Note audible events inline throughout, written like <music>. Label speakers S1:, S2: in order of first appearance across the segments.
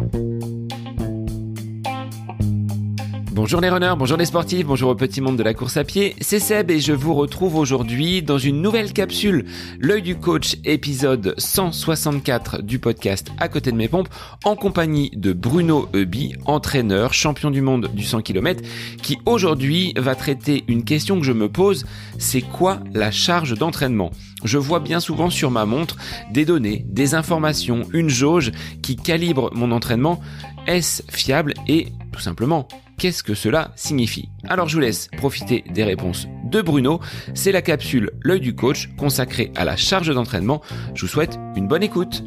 S1: Bye. Bonjour les runners, bonjour les sportifs, bonjour au petit monde de la course à pied, c'est Seb et je vous retrouve aujourd'hui dans une nouvelle capsule, l'œil du coach épisode 164 du podcast à côté de mes pompes en compagnie de Bruno Eubi, entraîneur, champion du monde du 100 km, qui aujourd'hui va traiter une question que je me pose, c'est quoi la charge d'entraînement? Je vois bien souvent sur ma montre des données, des informations, une jauge qui calibre mon entraînement. Est-ce fiable et tout simplement qu'est-ce que cela signifie Alors je vous laisse profiter des réponses de Bruno. C'est la capsule L'œil du coach consacrée à la charge d'entraînement. Je vous souhaite une bonne écoute.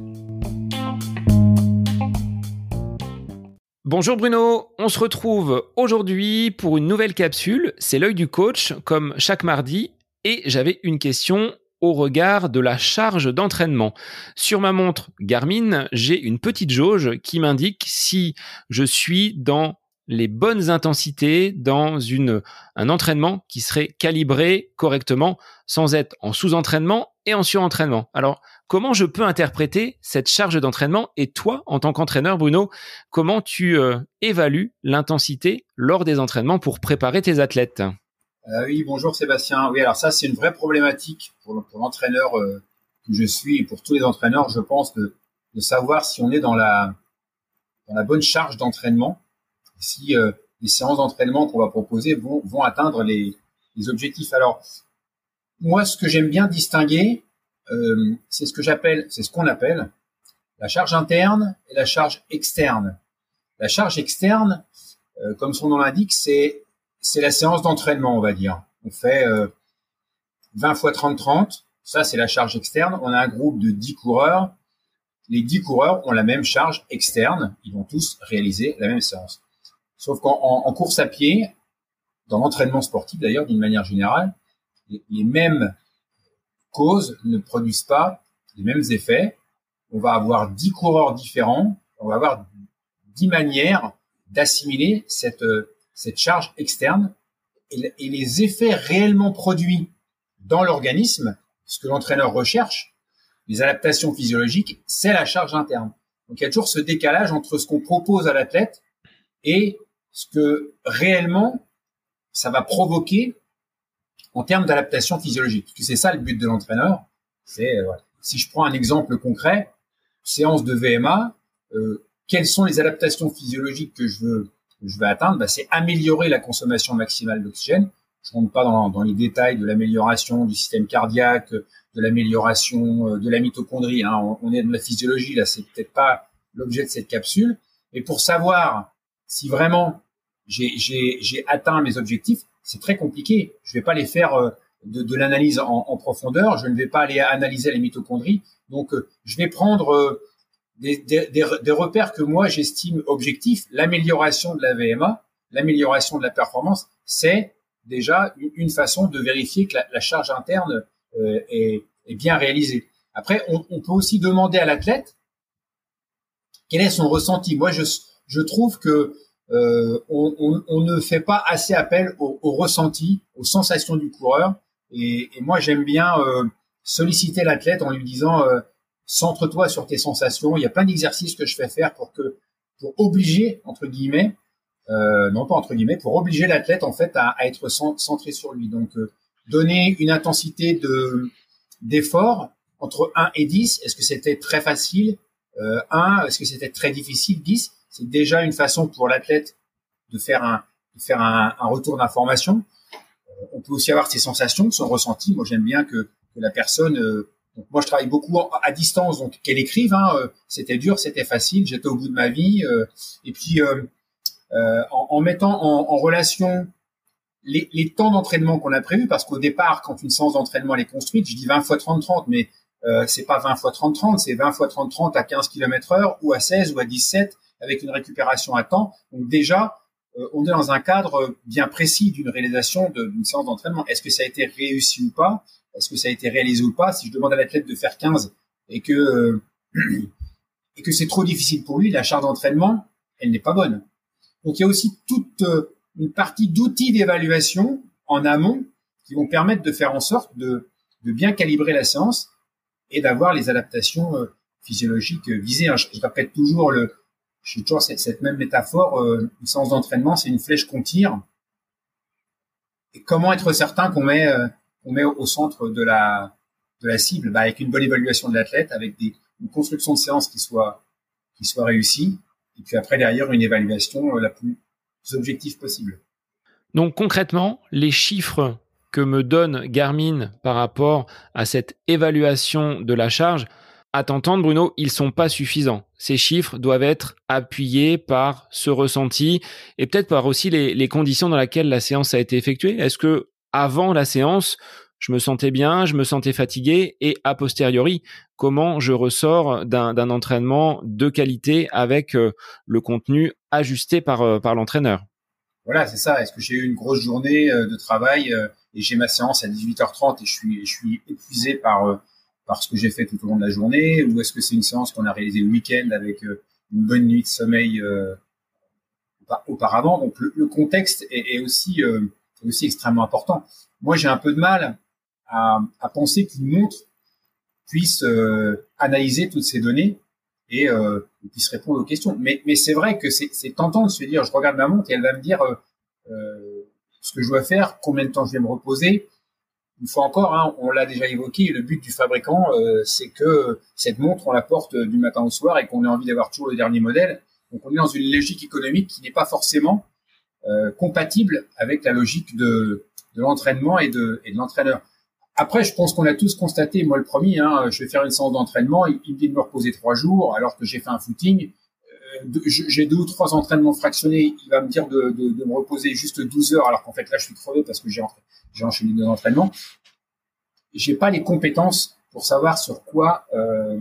S1: Bonjour Bruno, on se retrouve aujourd'hui pour une nouvelle capsule, c'est l'œil du coach comme chaque mardi et j'avais une question au regard de la charge d'entraînement. Sur ma montre Garmin, j'ai une petite jauge qui m'indique si je suis dans les bonnes intensités dans une, un entraînement qui serait calibré correctement sans être en sous-entraînement et en surentraînement. Alors, comment je peux interpréter cette charge d'entraînement et toi, en tant qu'entraîneur, Bruno, comment tu euh, évalues l'intensité lors des entraînements pour préparer tes athlètes?
S2: Euh, Oui, bonjour Sébastien. Oui, alors ça, c'est une vraie problématique pour, l'entraîneur euh, que je suis et pour tous les entraîneurs, je pense, de, de savoir si on est dans la, dans la bonne charge d'entraînement si euh, les séances d'entraînement qu'on va proposer vont, atteindre les, objectifs. Alors, moi, ce que j'aime bien distinguer, euh, c'est ce que j'appelle, c'est ce qu'on appelle la charge interne et la charge externe. La charge externe, euh, comme son nom l'indique, c'est c'est la séance d'entraînement, on va dire. On fait 20 fois 30-30. Ça, c'est la charge externe. On a un groupe de 10 coureurs. Les 10 coureurs ont la même charge externe. Ils vont tous réaliser la même séance. Sauf qu'en course à pied, dans l'entraînement sportif d'ailleurs, d'une manière générale, les, mêmes causes ne produisent pas les mêmes effets. On va avoir dix coureurs différents, on va avoir dix manières d'assimiler cette, cette charge externe et, et les effets réellement produits dans l'organisme, ce que l'entraîneur recherche, les adaptations physiologiques, c'est la charge interne. Donc il y a toujours ce décalage entre ce qu'on propose à l'athlète et ce que réellement ça va provoquer en termes d'adaptation physiologique. Parce que c'est ça le but de l'entraîneur. C'est euh, si je prends un exemple concret, séance de VMA, euh, quelles sont les adaptations physiologiques que je veux je vais atteindre? Bah, C'est améliorer la consommation maximale d'oxygène. Je ne rentre pas dans, dans, les détails de l'amélioration du système cardiaque, de l'amélioration euh, de la mitochondrie. Hein. On, on, est dans la physiologie là, c'est peut-être pas l'objet de cette capsule. Mais pour savoir si vraiment j'ai atteint mes objectifs, c'est très compliqué. Je vais pas les faire euh, de, de l'analyse en, en, profondeur. Je ne vais pas aller analyser les mitochondries. Donc, euh, je vais prendre euh, des, des, des, repères que moi j'estime objectifs. L'amélioration de la VMA, l'amélioration de la performance, c'est déjà une, façon de vérifier que la, la charge interne est, est, bien réalisée. Après, on, on peut aussi demander à l'athlète quel est son ressenti. Moi, je, je trouve que euh, on, on, on, ne fait pas assez appel au, au ressenti, aux sensations du coureur. Et, et moi, j'aime bien euh, solliciter l'athlète en lui disant euh, centre-toi sur tes sensations. Il y a plein d'exercices que je fais faire pour que pour obliger entre guillemets, euh, non pas entre guillemets, pour obliger l'athlète en fait à, à, être centré sur lui. Donc euh, donner une intensité de d'effort entre 1 et 10. Est-ce que c'était très facile? Euh, 1 Est-ce que c'était très difficile? 10 c'est déjà une façon pour l'athlète de faire un, de faire un, un retour d'information. Euh, on peut aussi avoir ses sensations, son ressenti. Moi, j'aime bien que, que la personne. Euh, moi, je travaille beaucoup à distance, donc qu'elle écrive. Hein, euh, c'était dur, c'était facile, j'étais au bout de ma vie. et puis, en, en, mettant en, en relation les, les, temps d'entraînement qu'on a prévus, parce qu'au départ, quand une séance d'entraînement est construite, je dis 20 fois 30-30, mais euh, c'est pas 20 fois 30-30, c'est 20 fois 30-30 à 15 km heure ou à 16 ou à 17 avec une récupération à temps. Donc déjà, euh, on est dans un cadre bien précis d'une réalisation d'une séance d'entraînement. Est-ce que ça a été réussi ou pas? Est-ce que ça a été réalisé ou pas? Si je demande à l'athlète de faire 15 et que euh, <clears throat> et que c'est trop difficile pour lui, la charge d'entraînement, elle n'est pas bonne. Donc il y a aussi toute euh, une partie d'outils d'évaluation en amont qui vont permettre de faire en sorte de, de bien calibrer la séance et d'avoir les adaptations physiologiques visées. Je, je répète toujours le, j'ai toujours cette, même métaphore. Euh, une séance d'entraînement, c'est une flèche qu'on tire. Et comment être certain qu'on met, euh, met au centre de la, de la cible? Bah, Avec une bonne évaluation de l'athlète, avec des, une construction de séance qui soit, qui soit réussie. Et puis après, derrière, une évaluation euh, la plus objective possible.
S1: Donc concrètement, les chiffres que me donne Garmin par rapport à cette évaluation de la charge, à t'entendre, Bruno, ils sont pas suffisants. Ces chiffres doivent être appuyés par ce ressenti et peut-être par aussi les, conditions dans lesquelles la séance a été effectuée. Est-ce que avant la séance, je me sentais bien, je me sentais fatigué et a posteriori, comment je ressors d'un entraînement de qualité avec euh, le contenu ajusté par, euh, par l'entraîneur?
S2: Voilà, c'est ça. Est-ce que j'ai eu une grosse journée euh, de travail et j'ai ma séance à 18h30 et je suis épuisé par par ce que j'ai fait tout au long de la journée ou est-ce que c'est une séance qu'on a réalisée le week-end avec euh, une bonne nuit de sommeil euh, auparavant? Donc le, contexte est, aussi euh, aussi extrêmement important. Moi, j'ai un peu de mal à, à penser qu'une montre puisse analyser toutes ces données et puisse répondre aux questions. Mais, mais c'est vrai que c'est tentant de se dire, je regarde ma montre et elle va me dire ce que je dois faire, combien de temps je vais me reposer, une fois encore, hein, on l'a déjà évoqué, le but du fabricant, euh, c'est que cette montre, on la porte du matin au soir et qu'on ait envie d'avoir toujours le dernier modèle. Donc on est dans une logique économique qui n'est pas forcément euh, compatible avec la logique de, l'entraînement et de, l'entraîneur. Après, je pense qu'on a tous constaté, moi le premier, hein, je vais faire une séance d'entraînement, il, me dit de me reposer trois jours alors que j'ai fait un footing. J'ai deux ou trois entraînements fractionnés, il va me dire de, me reposer juste 12 heures alors qu'en fait là je suis crevé parce que j'ai enchaîné deux entraînements. J'ai pas les compétences pour savoir sur quoi euh,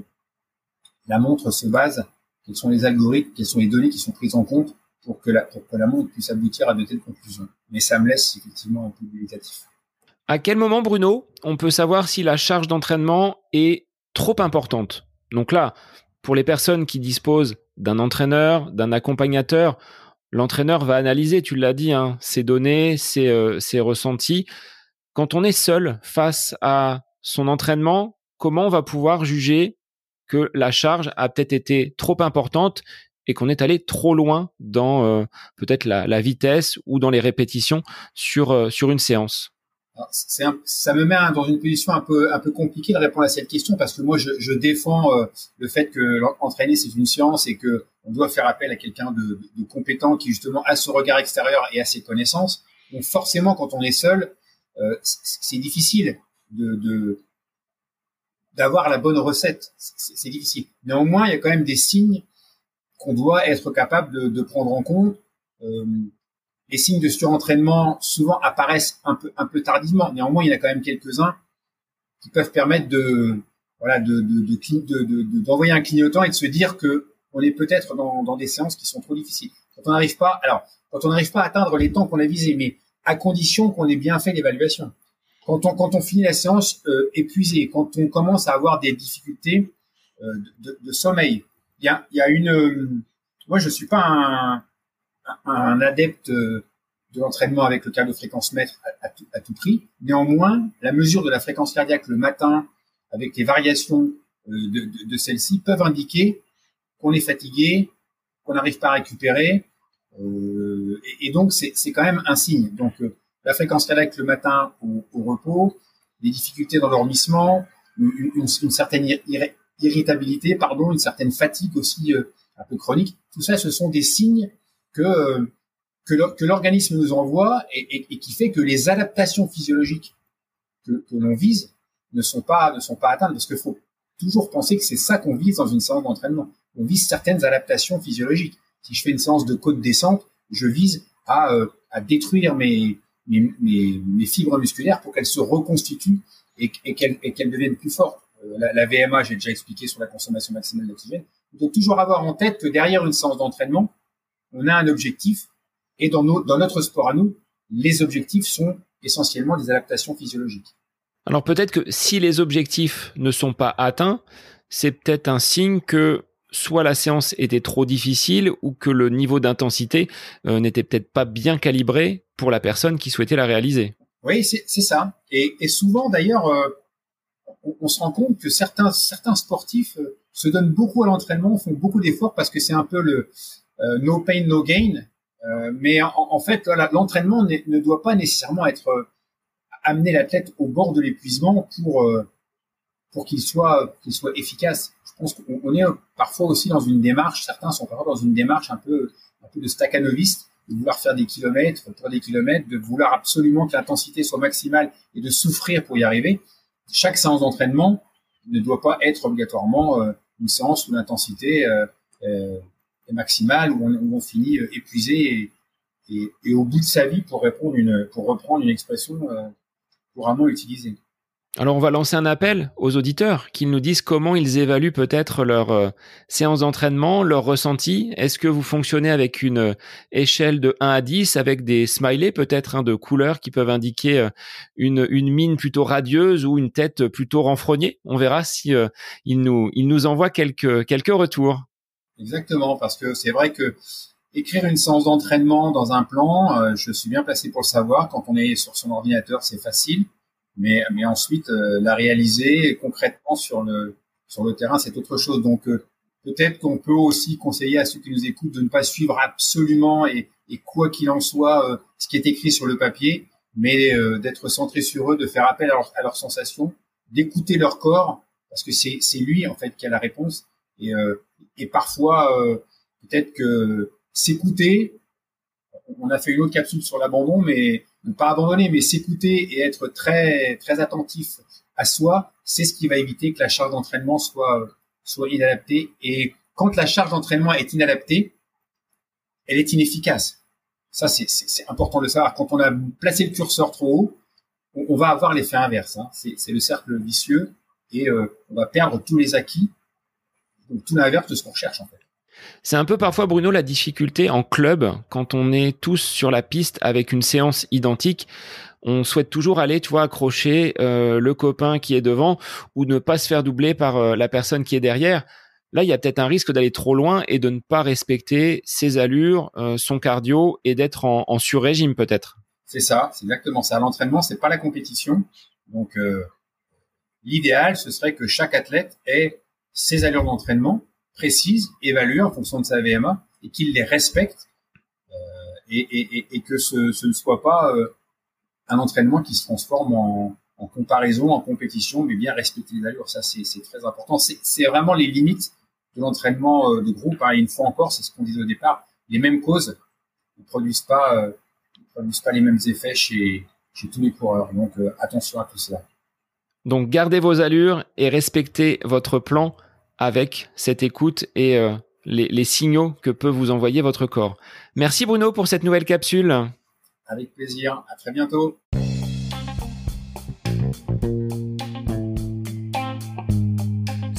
S2: la montre se base, quels sont les algorithmes, quelles sont les données qui sont prises en compte pour que la, pour que la montre puisse aboutir à de telles conclusions. Mais ça me laisse effectivement un peu dubitatif.
S1: À quel moment, Bruno, on peut savoir si la charge d'entraînement est trop importante? Donc là, pour les personnes qui disposent d'un entraîneur, d'un accompagnateur, l'entraîneur va analyser, tu l'as dit, hein, ses données, ses, euh, ses ressentis. Quand on est seul face à son entraînement, comment on va pouvoir juger que la charge a peut-être été trop importante et qu'on est allé trop loin dans euh, peut-être la, la, vitesse ou dans les répétitions sur, euh, sur une séance?
S2: Ça me met dans une position un peu un peu compliquée de répondre à cette question parce que moi je, je défends euh, le fait que entraîner c'est une science et que on doit faire appel à quelqu'un de, de, compétent qui justement a son regard extérieur et a ses connaissances. Donc forcément quand on est seul, euh, c'est difficile de d'avoir la bonne recette. C'est difficile. Néanmoins, il y a quand même des signes qu'on doit être capable de, de prendre en compte. Euh, les signes de surentraînement souvent apparaissent un peu un peu tardivement. Néanmoins, il y en a quand même quelques-uns qui peuvent permettre de voilà de d'envoyer un clignotant et de se dire que on est peut-être dans, dans des séances qui sont trop difficiles. Quand on n'arrive pas, alors quand on n'arrive pas à atteindre les temps qu'on a visés, mais à condition qu'on ait bien fait l'évaluation. Quand on quand on finit la séance euh, épuisé, quand on commence à avoir des difficultés euh, de, sommeil, il y a y a une euh, moi je suis pas un un adepte euh, de l'entraînement avec le cardio-fréquence mètre à, tout, prix. Néanmoins, la mesure de la fréquence cardiaque le matin, avec les variations euh, de, celle-ci, peuvent indiquer qu'on est fatigué, qu'on n'arrive pas à récupérer. Euh, et, donc, c'est quand même un signe. Donc, la fréquence cardiaque le matin au, repos, les difficultés dans l'endormissement, une, certaine irritabilité, pardon, une certaine fatigue aussi un peu chronique. Tout ça, ce sont des signes que que l'organisme nous envoie et, qui fait que les adaptations physiologiques que, l'on vise ne sont pas atteintes parce qu'il faut toujours penser que c'est ça qu'on vise dans une séance d'entraînement. On vise certaines adaptations physiologiques. Si je fais une séance de côte descente, je vise à, euh, à détruire mes, mes, mes, fibres musculaires pour qu'elles se reconstituent et, et qu'elles deviennent plus fortes. Euh, la, la, VMA, j'ai déjà expliqué sur la consommation maximale d'oxygène. Il faut toujours avoir en tête que derrière une séance d'entraînement, on a un objectif et dans, dans notre sport à nous, les objectifs sont essentiellement des adaptations physiologiques.
S1: Alors peut-être que si les objectifs ne sont pas atteints, c'est peut-être un signe que soit la séance était trop difficile ou que le niveau d'intensité euh, n'était peut-être pas bien calibré pour la personne qui souhaitait la réaliser.
S2: Oui, c'est ça. Et, souvent d'ailleurs, euh, on, se rend compte que certains, certains sportifs euh, se donnent beaucoup à l'entraînement, font beaucoup d'efforts parce que c'est un peu le no pain no gain. mais en, fait, l'entraînement ne doit pas nécessairement être amener l'athlète au bord de l'épuisement pour pour qu'il soit qu'il soit efficace. Je pense qu'on est parfois aussi dans une démarche, certains sont parfois dans une démarche un peu un peu de staccanoviste, de vouloir faire des kilomètres, faire des kilomètres, de vouloir absolument que l'intensité soit maximale et de souffrir pour y arriver. Chaque séance d'entraînement ne doit pas être obligatoirement euh, une séance où l'intensité euh, euh, maximale, où on, finit épuisé et, au bout de sa vie, pour répondre une, pour reprendre une expression couramment utilisée.
S1: Alors on va lancer un appel aux auditeurs qu'ils nous disent comment ils évaluent peut-être leur euh, séance d'entraînement, leur ressenti. Est-ce que vous fonctionnez avec une euh, échelle de 1 à 10 avec des smileys peut-être hein, de couleurs qui peuvent indiquer euh, une, une mine plutôt radieuse ou une tête plutôt renfrognée? On verra si ils nous ils nous envoient quelques quelques retours.
S2: Exactement parce que c'est vrai que écrire une séance d'entraînement dans un plan, je suis bien placé pour le savoir. Quand on est sur son ordinateur, c'est facile mais, mais ensuite euh, la réaliser concrètement sur le sur le terrain, c'est autre chose. Donc euh, peut-être qu'on peut aussi conseiller à ceux qui nous écoutent de ne pas suivre absolument et, et quoi qu'il en soit euh, ce qui est écrit sur le papier, mais d'être centré sur eux, de faire appel à, leurs sensations, d'écouter leur corps, parce que c'est c'est lui en fait qui a la réponse. Et, et parfois peut-être que s'écouter. On a fait une autre capsule sur l'abandon, mais ne pas abandonner, mais s'écouter et être très très attentif à soi, c'est ce qui va éviter que la charge d'entraînement soit soit inadaptée. Et quand la charge d'entraînement est inadaptée, elle est inefficace. Ça, c'est important de le savoir. Quand on a placé le curseur trop haut, on, va avoir l'effet inverse. Hein. C'est le cercle vicieux et euh, on va perdre tous les acquis, donc tout l'inverse de ce qu'on cherche en fait.
S1: C'est un peu parfois, Bruno, la difficulté en club, quand on est tous sur la piste avec une séance identique. On souhaite toujours aller, tu vois, accrocher euh, le copain qui est devant ou ne pas se faire doubler par euh, la personne qui est derrière. Là, il y a peut-être un risque d'aller trop loin et de ne pas respecter ses allures, euh, son cardio et d'être en, en sur-régime peut-être.
S2: C'est ça, c'est exactement ça. L'entraînement, c'est pas la compétition. Donc, l'idéal, ce serait que chaque athlète ait ses allures d'entraînement précise, évalue en fonction de sa VMA et qu'il les respecte euh, et, et, et, que ce, ce, ne soit pas euh, un entraînement qui se transforme en, en, comparaison, en compétition, mais bien respecter les allures. Ça, c'est très important. C'est vraiment les limites de l'entraînement euh, de groupe. Hein. Une fois encore, c'est ce qu'on disait au départ, les mêmes causes ne produisent pas, euh, ne produisent pas les mêmes effets chez, chez tous les coureurs. Donc attention à tout cela.
S1: Donc gardez vos allures et respectez votre plan avec cette écoute et euh, les, signaux que peut vous envoyer votre corps. Merci Bruno pour cette nouvelle capsule.
S2: Avec plaisir. À très bientôt.